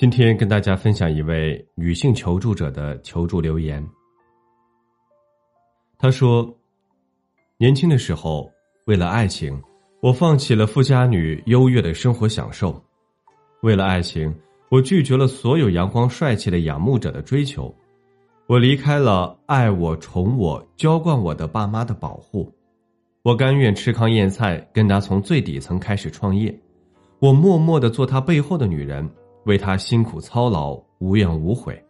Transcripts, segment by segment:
今天跟大家分享一位女性求助者的求助留言。她说：“年轻的时候，为了爱情，我放弃了富家女优越的生活享受；为了爱情，我拒绝了所有阳光帅气的仰慕者的追求；我离开了爱我、宠我、娇惯我的爸妈的保护；我甘愿吃糠咽菜，跟他从最底层开始创业；我默默的做他背后的女人。”为他辛苦操劳，无怨无悔。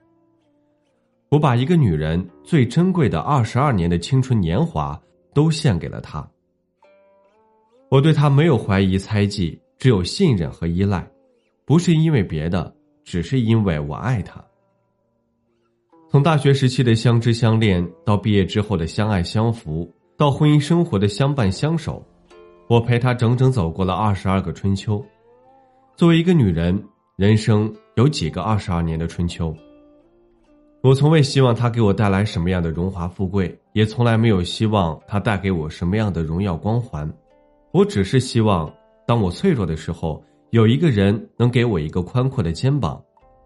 我把一个女人最珍贵的二十二年的青春年华都献给了她。我对她没有怀疑猜忌，只有信任和依赖，不是因为别的，只是因为我爱她。从大学时期的相知相恋，到毕业之后的相爱相扶，到婚姻生活的相伴相守，我陪她整整走过了二十二个春秋。作为一个女人。人生有几个二十二年的春秋？我从未希望他给我带来什么样的荣华富贵，也从来没有希望他带给我什么样的荣耀光环。我只是希望，当我脆弱的时候，有一个人能给我一个宽阔的肩膀，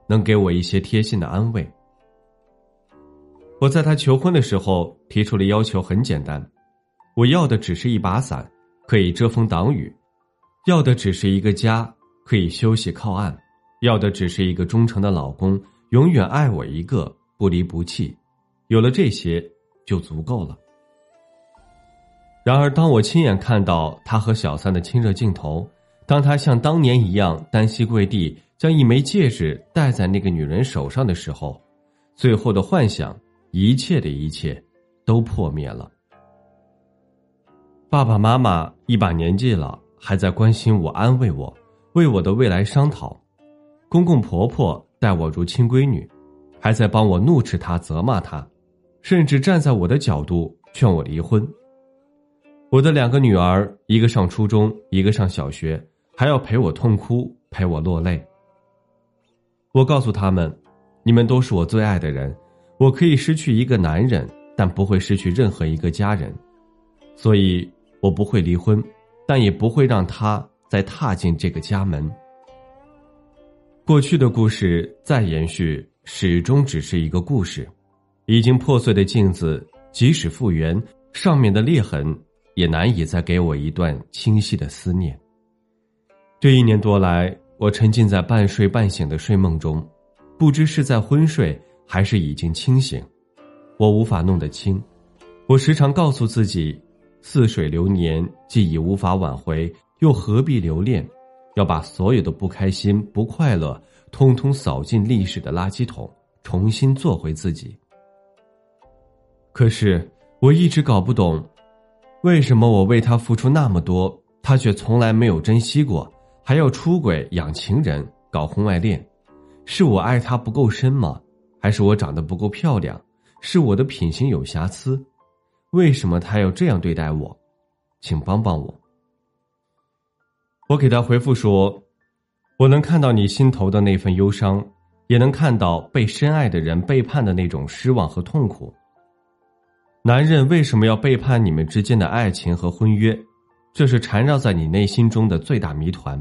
能给我一些贴心的安慰。我在他求婚的时候提出了要求，很简单，我要的只是一把伞，可以遮风挡雨；要的只是一个家，可以休息靠岸。要的只是一个忠诚的老公，永远爱我一个，不离不弃。有了这些，就足够了。然而，当我亲眼看到他和小三的亲热镜头，当他像当年一样单膝跪地，将一枚戒指戴在那个女人手上的时候，最后的幻想，一切的一切，都破灭了。爸爸妈妈一把年纪了，还在关心我、安慰我，为我的未来商讨。公公婆婆待我如亲闺女，还在帮我怒斥他、责骂他，甚至站在我的角度劝我离婚。我的两个女儿，一个上初中，一个上小学，还要陪我痛哭、陪我落泪。我告诉他们：“你们都是我最爱的人，我可以失去一个男人，但不会失去任何一个家人，所以我不会离婚，但也不会让他再踏进这个家门。”过去的故事再延续，始终只是一个故事。已经破碎的镜子，即使复原，上面的裂痕也难以再给我一段清晰的思念。这一年多来，我沉浸在半睡半醒的睡梦中，不知是在昏睡还是已经清醒，我无法弄得清。我时常告诉自己：似水流年，既已无法挽回，又何必留恋？要把所有的不开心、不快乐，通通扫进历史的垃圾桶，重新做回自己。可是我一直搞不懂，为什么我为他付出那么多，他却从来没有珍惜过，还要出轨、养情人、搞婚外恋？是我爱他不够深吗？还是我长得不够漂亮？是我的品行有瑕疵？为什么他要这样对待我？请帮帮我。我给他回复说：“我能看到你心头的那份忧伤，也能看到被深爱的人背叛的那种失望和痛苦。男人为什么要背叛你们之间的爱情和婚约？这是缠绕在你内心中的最大谜团。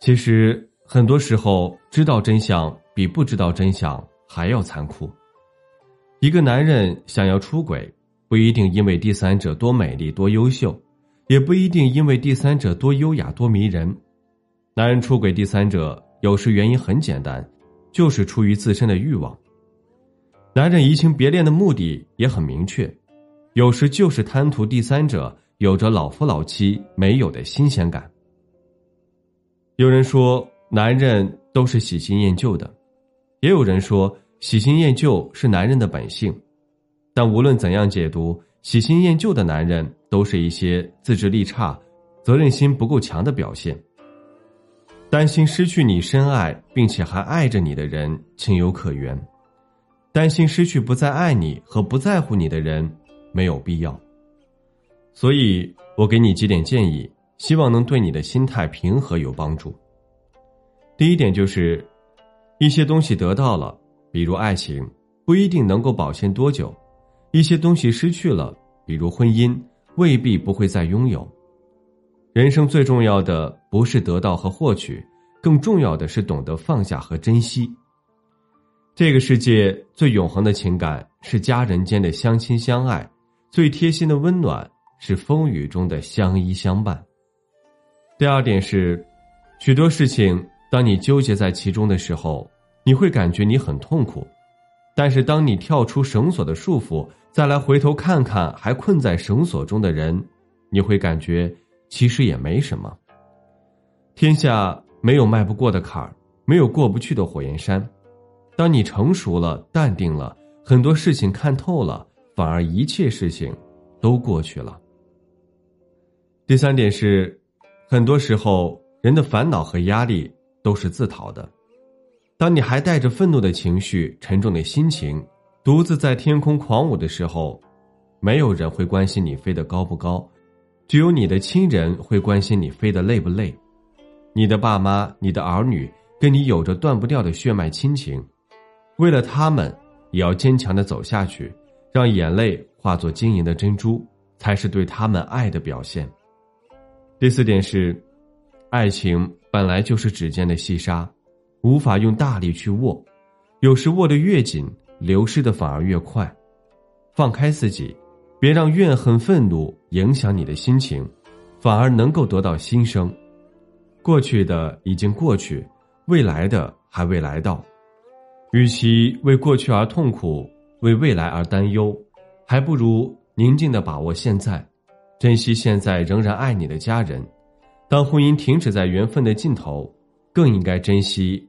其实很多时候，知道真相比不知道真相还要残酷。一个男人想要出轨，不一定因为第三者多美丽、多优秀。”也不一定因为第三者多优雅多迷人，男人出轨第三者，有时原因很简单，就是出于自身的欲望。男人移情别恋的目的也很明确，有时就是贪图第三者有着老夫老妻没有的新鲜感。有人说男人都是喜新厌旧的，也有人说喜新厌旧是男人的本性，但无论怎样解读。喜新厌旧的男人都是一些自制力差、责任心不够强的表现。担心失去你深爱并且还爱着你的人，情有可原；担心失去不再爱你和不在乎你的人，没有必要。所以，我给你几点建议，希望能对你的心态平和有帮助。第一点就是，一些东西得到了，比如爱情，不一定能够保鲜多久；一些东西失去了，比如婚姻，未必不会再拥有。人生最重要的不是得到和获取，更重要的是懂得放下和珍惜。这个世界最永恒的情感是家人间的相亲相爱，最贴心的温暖是风雨中的相依相伴。第二点是，许多事情。当你纠结在其中的时候，你会感觉你很痛苦；但是当你跳出绳索的束缚，再来回头看看还困在绳索中的人，你会感觉其实也没什么。天下没有迈不过的坎儿，没有过不去的火焰山。当你成熟了、淡定了，很多事情看透了，反而一切事情都过去了。第三点是，很多时候人的烦恼和压力。都是自讨的。当你还带着愤怒的情绪、沉重的心情，独自在天空狂舞的时候，没有人会关心你飞得高不高，只有你的亲人会关心你飞得累不累。你的爸妈、你的儿女跟你有着断不掉的血脉亲情，为了他们，也要坚强的走下去，让眼泪化作晶莹的珍珠，才是对他们爱的表现。第四点是，爱情。本来就是指尖的细沙，无法用大力去握，有时握得越紧，流失的反而越快。放开自己，别让怨恨、愤怒影响你的心情，反而能够得到新生。过去的已经过去，未来的还未来到。与其为过去而痛苦，为未来而担忧，还不如宁静的把握现在，珍惜现在仍然爱你的家人。当婚姻停止在缘分的尽头，更应该珍惜